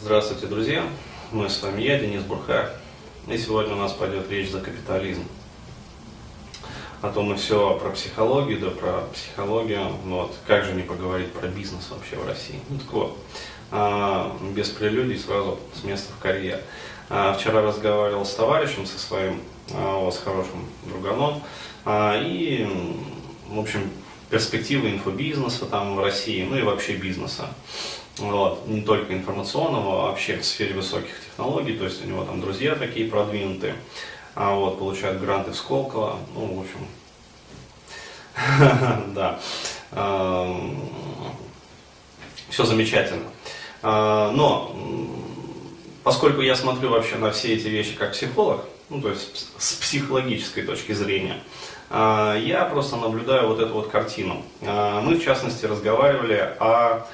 Здравствуйте, друзья! Мы с вами я, Денис Бурхаев. И сегодня у нас пойдет речь за капитализм. А то мы все про психологию, да про психологию. Вот. Как же не поговорить про бизнес вообще в России? Ну так вот, а, без прелюдий сразу с места в карьер. А, вчера разговаривал с товарищем, со своим, а, с хорошим друганом. А, и, в общем, перспективы инфобизнеса там в России, ну и вообще бизнеса. Вот, не только информационного, а вообще в сфере высоких технологий, то есть у него там друзья такие продвинутые, а вот, получают гранты в Сколково, ну, в общем, да, все замечательно. А, но, поскольку я смотрю вообще на все эти вещи как психолог, ну, то есть с психологической точки зрения, а, я просто наблюдаю вот эту вот картину. А, мы, в частности, разговаривали о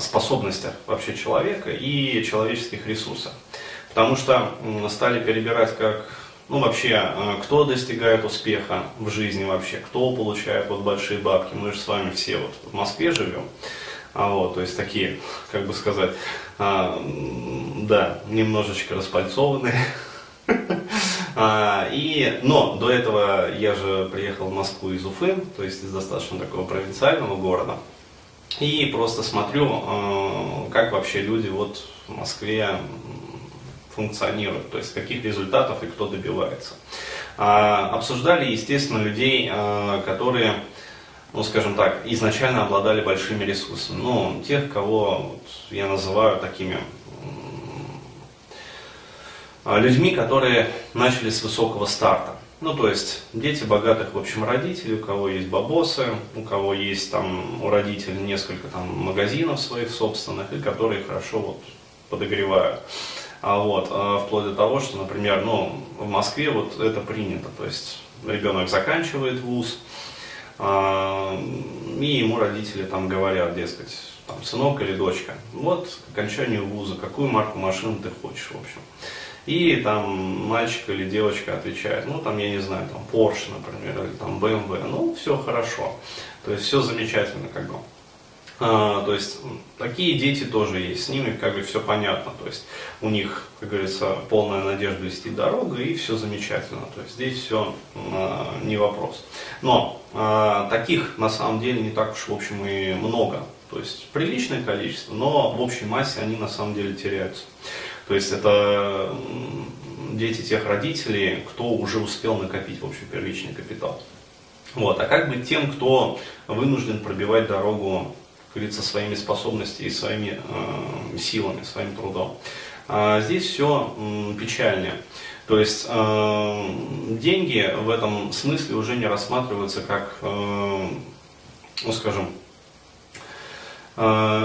способностях вообще человека и человеческих ресурсах. Потому что стали перебирать как, ну вообще, а, кто достигает успеха в жизни вообще, кто получает вот большие бабки. Мы же с вами все вот в Москве живем. А вот, то есть такие, как бы сказать, да, немножечко распальцованные, А, и, но до этого я же приехал в Москву из Уфы, то есть из достаточно такого провинциального города. И просто смотрю, а, как вообще люди вот в Москве функционируют, то есть каких результатов и кто добивается. А, обсуждали, естественно, людей, которые, ну, скажем так, изначально обладали большими ресурсами. Ну, тех, кого вот, я называю такими людьми, которые начали с высокого старта. Ну, то есть дети богатых, в общем, родителей, у кого есть бабосы, у кого есть там у родителей несколько там магазинов своих собственных, и которые хорошо вот подогревают. А вот, а вплоть до того, что, например, ну, в Москве вот это принято, то есть ребенок заканчивает вуз, а, и ему родители там говорят, дескать, там, сынок или дочка, вот к окончанию вуза, какую марку машины ты хочешь, в общем. И там мальчик или девочка отвечает, ну там, я не знаю, там Porsche, например, или там BMW, ну все хорошо. То есть все замечательно как бы. А, то есть такие дети тоже есть, с ними как бы все понятно, то есть у них, как говорится, полная надежда вести дорогу и все замечательно, то есть здесь все а, не вопрос. Но а, таких на самом деле не так уж в общем и много, то есть приличное количество, но в общей массе они на самом деле теряются. То есть это дети тех родителей, кто уже успел накопить в общем первичный капитал. Вот. А как быть тем, кто вынужден пробивать дорогу, как говорится, своими способностями и своими э, силами, своим трудом? А здесь все печальнее. То есть э, деньги в этом смысле уже не рассматриваются как, э, ну скажем,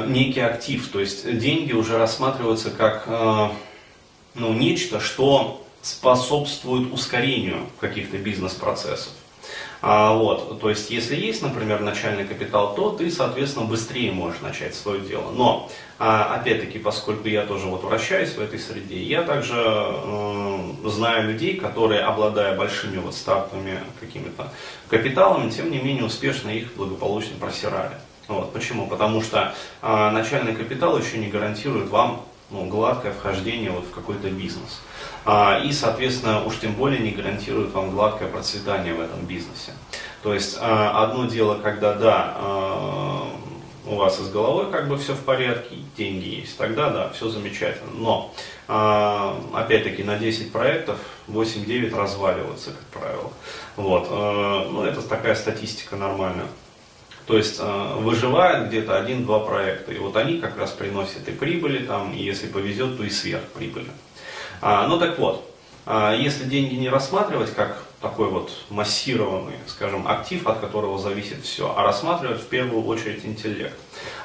некий актив, то есть деньги уже рассматриваются как э, ну, нечто, что способствует ускорению каких-то бизнес-процессов. А, вот, то есть, если есть, например, начальный капитал, то ты, соответственно, быстрее можешь начать свое дело. Но, а, опять-таки, поскольку я тоже вот вращаюсь в этой среде, я также э, знаю людей, которые, обладая большими вот стартовыми какими-то капиталами, тем не менее успешно их благополучно просирали. Вот, почему? Потому что э, начальный капитал еще не гарантирует вам ну, гладкое вхождение вот в какой-то бизнес. А, и, соответственно, уж тем более не гарантирует вам гладкое процветание в этом бизнесе. То есть а, одно дело, когда да, а, у вас и с головой как бы все в порядке, деньги есть, тогда да, все замечательно. Но, а, опять-таки, на 10 проектов 8-9 разваливаются, как правило. Вот, а, ну, это такая статистика нормальная. То есть э, выживает где-то один-два проекта. И вот они как раз приносят и прибыли, там, и если повезет, то и сверхприбыли. А, ну так вот, а, если деньги не рассматривать как такой вот массированный, скажем, актив, от которого зависит все, а рассматривать в первую очередь интеллект.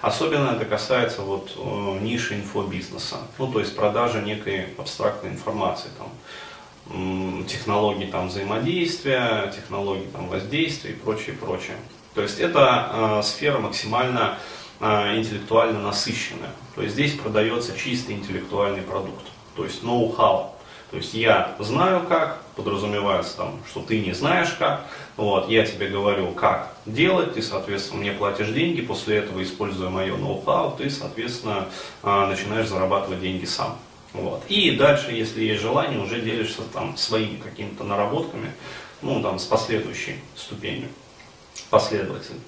Особенно это касается вот э, ниши инфобизнеса, ну то есть продажи некой абстрактной информации, там, технологий там, взаимодействия, технологий там, воздействия и прочее, прочее. То есть это э, сфера максимально э, интеллектуально насыщенная. То есть здесь продается чистый интеллектуальный продукт, то есть ноу-хау. То есть я знаю как, подразумевается там, что ты не знаешь как, вот, я тебе говорю, как делать, ты, соответственно, мне платишь деньги, после этого, используя мое ноу-хау, ты, соответственно, а, начинаешь зарабатывать деньги сам. Вот. И дальше, если есть желание, уже делишься там своими какими-то наработками, ну, там, с последующей ступенью, последовательно.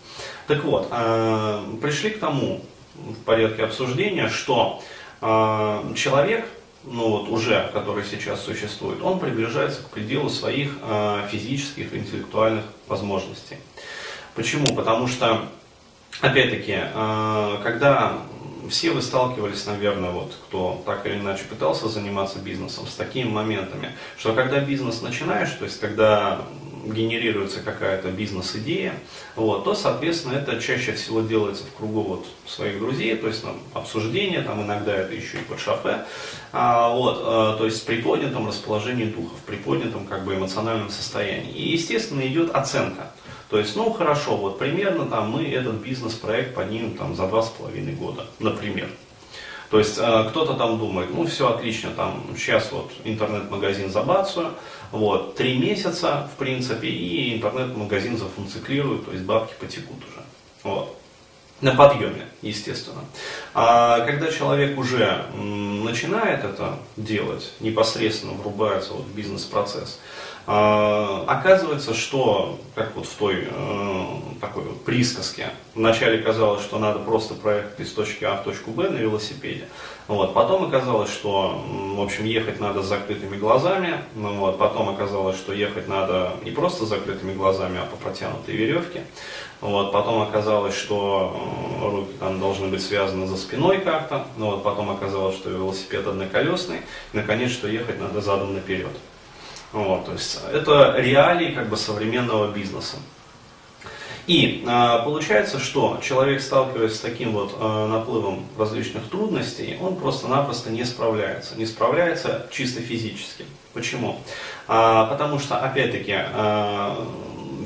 Так вот, э, пришли к тому, в порядке обсуждения, что э, человек, ну вот уже, который сейчас существует, он приближается к пределу своих э, физических и интеллектуальных возможностей. Почему? Потому что, опять-таки, когда все вы сталкивались, наверное, вот, кто так или иначе пытался заниматься бизнесом, с такими моментами, что когда бизнес начинаешь, то есть когда генерируется какая-то бизнес-идея, вот, то, соответственно, это чаще всего делается в кругу вот своих друзей, то есть там, обсуждение, там иногда это еще и под шофе, а, вот, а, то есть с приподнятым расположением духа, в приподнятом как бы эмоциональном состоянии. И, естественно, идет оценка. То есть, ну хорошо, вот примерно там мы этот бизнес-проект поднимем там за два с половиной года, например. То есть э, кто-то там думает, ну все отлично, там сейчас вот интернет-магазин забацию, вот, три месяца, в принципе, и интернет-магазин зафункциклирует, то есть бабки потекут уже. Вот. На подъеме, естественно. А когда человек уже начинает это делать, непосредственно врубается вот в бизнес-процесс, а, оказывается, что, как вот в той э, такой вот присказке, вначале казалось, что надо просто проехать из точки А в точку Б на велосипеде, вот, потом оказалось, что, в общем, ехать надо с закрытыми глазами, ну, вот, потом оказалось, что ехать надо не просто с закрытыми глазами, а по протянутой веревке, вот, потом оказалось, что руки там должны быть связаны за спиной как-то, ну, вот, потом оказалось, что велосипед одноколесный, наконец, что ехать надо задом наперед. Вот, то есть это реалии как бы современного бизнеса. И э, получается, что человек, сталкиваясь с таким вот э, наплывом различных трудностей, он просто-напросто не справляется. Не справляется чисто физически. Почему? А, потому что, опять-таки, э,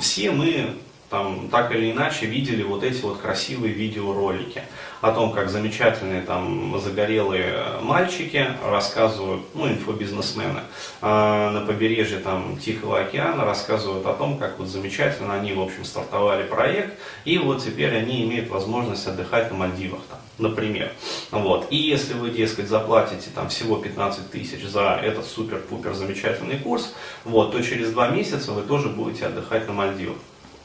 все мы там так или иначе видели вот эти вот красивые видеоролики о том, как замечательные там загорелые мальчики рассказывают, ну, инфобизнесмены э, на побережье там Тихого океана рассказывают о том, как вот замечательно они, в общем, стартовали проект, и вот теперь они имеют возможность отдыхать на Мальдивах там, например. Вот. И если вы, дескать, заплатите там всего 15 тысяч за этот супер-пупер замечательный курс, вот, то через два месяца вы тоже будете отдыхать на Мальдивах.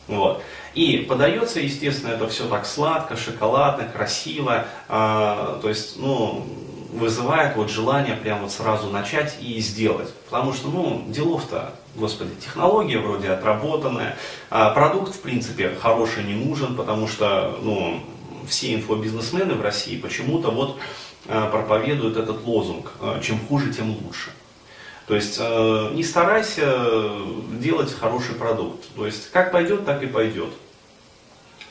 Вот. И подается, естественно, это все так сладко, шоколадно, красиво, э, то есть, ну, вызывает вот желание прямо вот сразу начать и сделать. Потому что, ну, делов-то, господи, технология вроде отработанная, а продукт, в принципе, хороший не нужен, потому что, ну, все инфобизнесмены в России почему-то вот э, проповедуют этот лозунг, э, чем хуже, тем лучше. То есть э, не старайся делать хороший продукт. То есть как пойдет, так и пойдет.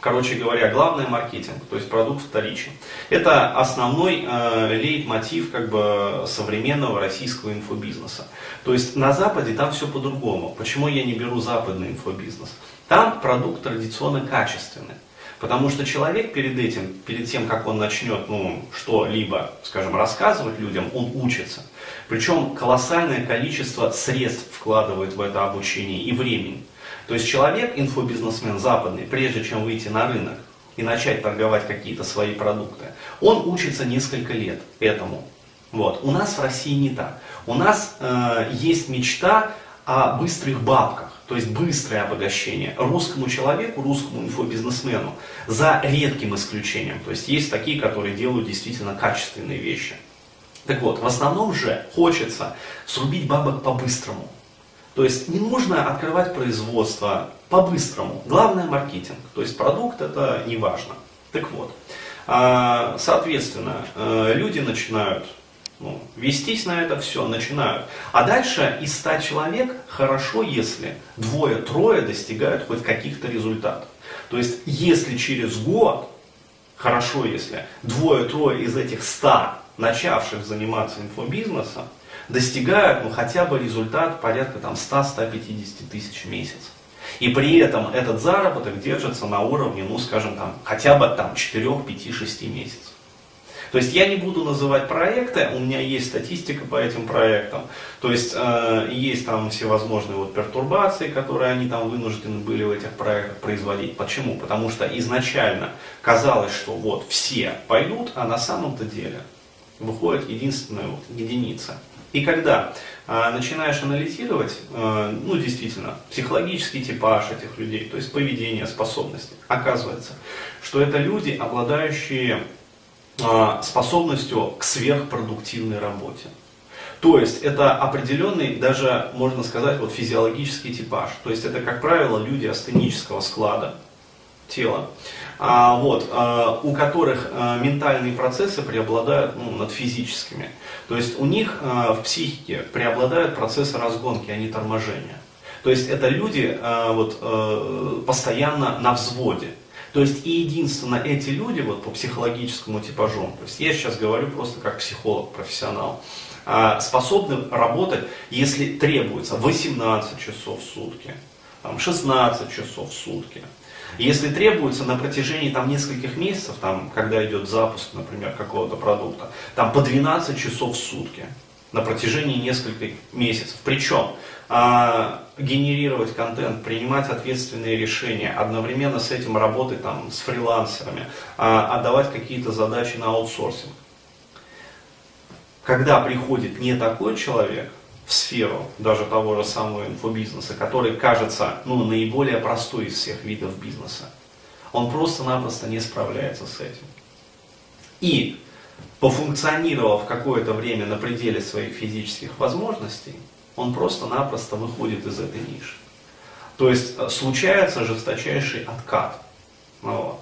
Короче говоря, главное маркетинг, то есть продукт вторичен. Это основной э, лейтмотив как бы современного российского инфобизнеса. То есть на Западе там все по-другому. Почему я не беру западный инфобизнес? Там продукт традиционно качественный. Потому что человек перед этим, перед тем, как он начнет ну, что-либо, скажем, рассказывать людям, он учится. Причем колоссальное количество средств вкладывает в это обучение и времени. То есть человек, инфобизнесмен западный, прежде чем выйти на рынок и начать торговать какие-то свои продукты, он учится несколько лет этому. Вот. У нас в России не так. У нас э, есть мечта о быстрых бабках, то есть быстрое обогащение русскому человеку, русскому инфобизнесмену, за редким исключением. То есть есть такие, которые делают действительно качественные вещи. Так вот, в основном же хочется срубить бабок по-быстрому. То есть не нужно открывать производство по-быстрому. Главное маркетинг. То есть продукт это не важно. Так вот, а, соответственно, э, люди начинают ну, вестись на это все, начинают. А дальше из 100 человек хорошо, если двое-трое достигают хоть каких-то результатов. То есть, если через год, хорошо, если двое-трое из этих 100 начавших заниматься инфобизнесом, достигают ну, хотя бы результат порядка там, 100-150 тысяч в месяц. И при этом этот заработок держится на уровне, ну скажем, там, хотя бы там, 4, 5, 6 месяцев. То есть я не буду называть проекты, у меня есть статистика по этим проектам. То есть э, есть там всевозможные вот пертурбации, которые они там вынуждены были в этих проектах производить. Почему? Потому что изначально казалось, что вот все пойдут, а на самом-то деле выходит единственная вот единица. И когда э, начинаешь анализировать, э, ну действительно, психологический типаж этих людей, то есть поведение, способности, оказывается, что это люди, обладающие способностью к сверхпродуктивной работе. То есть это определенный, даже можно сказать, вот физиологический типаж. То есть это, как правило, люди астенического склада тела, а, вот, а, у которых а, ментальные процессы преобладают ну, над физическими. То есть у них а, в психике преобладают процессы разгонки, а не торможения. То есть это люди а, вот, а, постоянно на взводе. То есть и единственно эти люди вот, по психологическому типажу, то есть я сейчас говорю просто как психолог, профессионал, а, способны работать, если требуется 18 часов в сутки, там, 16 часов в сутки. Если требуется на протяжении там, нескольких месяцев, там, когда идет запуск, например, какого-то продукта, там по 12 часов в сутки на протяжении нескольких месяцев. Причем а, генерировать контент, принимать ответственные решения, одновременно с этим работать там, с фрилансерами, а, отдавать какие-то задачи на аутсорсинг. Когда приходит не такой человек, в сферу даже того же самого инфобизнеса, который кажется ну, наиболее простой из всех видов бизнеса. Он просто-напросто не справляется с этим. И пофункционировав какое-то время на пределе своих физических возможностей, он просто-напросто выходит из этой ниши. То есть э, случается жесточайший откат. Ну вот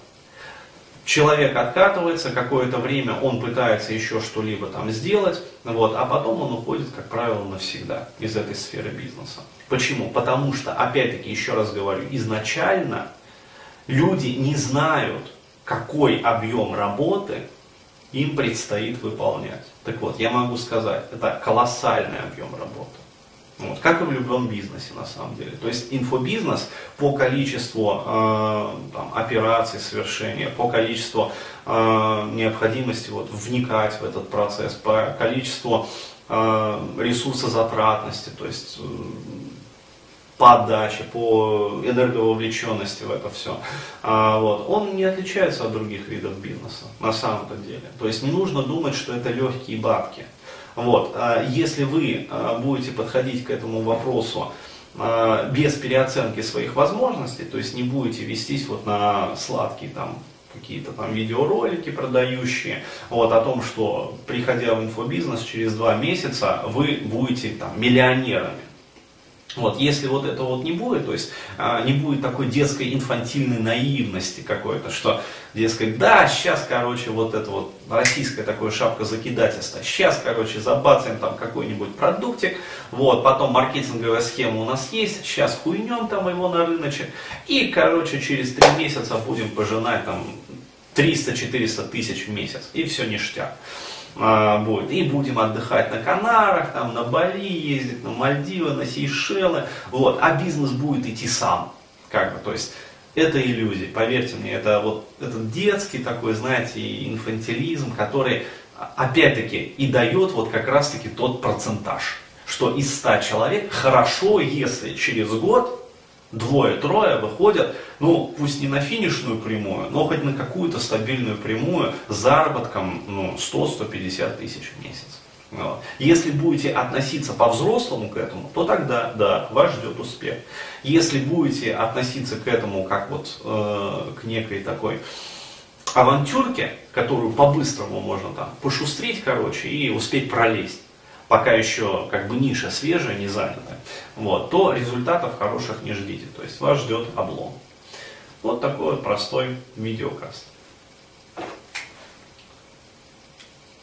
человек откатывается, какое-то время он пытается еще что-либо там сделать, вот, а потом он уходит, как правило, навсегда из этой сферы бизнеса. Почему? Потому что, опять-таки, еще раз говорю, изначально люди не знают, какой объем работы им предстоит выполнять. Так вот, я могу сказать, это колоссальный объем работы. Вот, как и в любом бизнесе на самом деле. То есть инфобизнес по количеству э, там, операций совершения, по количеству э, необходимости вот, вникать в этот процесс, по количеству э, ресурсозатратности, то есть э, по по энергововлеченности в это все, а, вот, он не отличается от других видов бизнеса на самом-то деле. То есть не нужно думать, что это легкие бабки. Вот. А если вы а, будете подходить к этому вопросу а, без переоценки своих возможностей, то есть не будете вестись вот на сладкие там какие-то там видеоролики продающие, вот, о том, что приходя в инфобизнес через два месяца вы будете там миллионерами. Вот, если вот это вот не будет, то есть а, не будет такой детской инфантильной наивности какой-то, что, дескать, да, сейчас, короче, вот это вот российская такое шапка закидательства, сейчас, короче, забацаем там какой-нибудь продуктик, вот, потом маркетинговая схема у нас есть, сейчас хуйнем там его на рыночек, и, короче, через три месяца будем пожинать там 300-400 тысяч в месяц, и все ништяк а, будет. И будем отдыхать на Канарах, там, на Бали ездить, на Мальдивы, на Сейшелы. Вот. А бизнес будет идти сам. Как бы, то есть это иллюзия, поверьте мне, это вот этот детский такой, знаете, инфантилизм, который опять-таки и дает вот как раз-таки тот процентаж, что из 100 человек хорошо, если через год двое-трое выходят, ну, пусть не на финишную прямую, но хоть на какую-то стабильную прямую с заработком ну, 100-150 тысяч в месяц. Вот. Если будете относиться по-взрослому к этому, то тогда, да, вас ждет успех. Если будете относиться к этому как вот э, к некой такой авантюрке, которую по-быстрому можно там пошустрить, короче, и успеть пролезть, пока еще как бы ниша свежая, не занята, вот, то результатов хороших не ждите. То есть вас ждет облом. Вот такой простой видеокаст.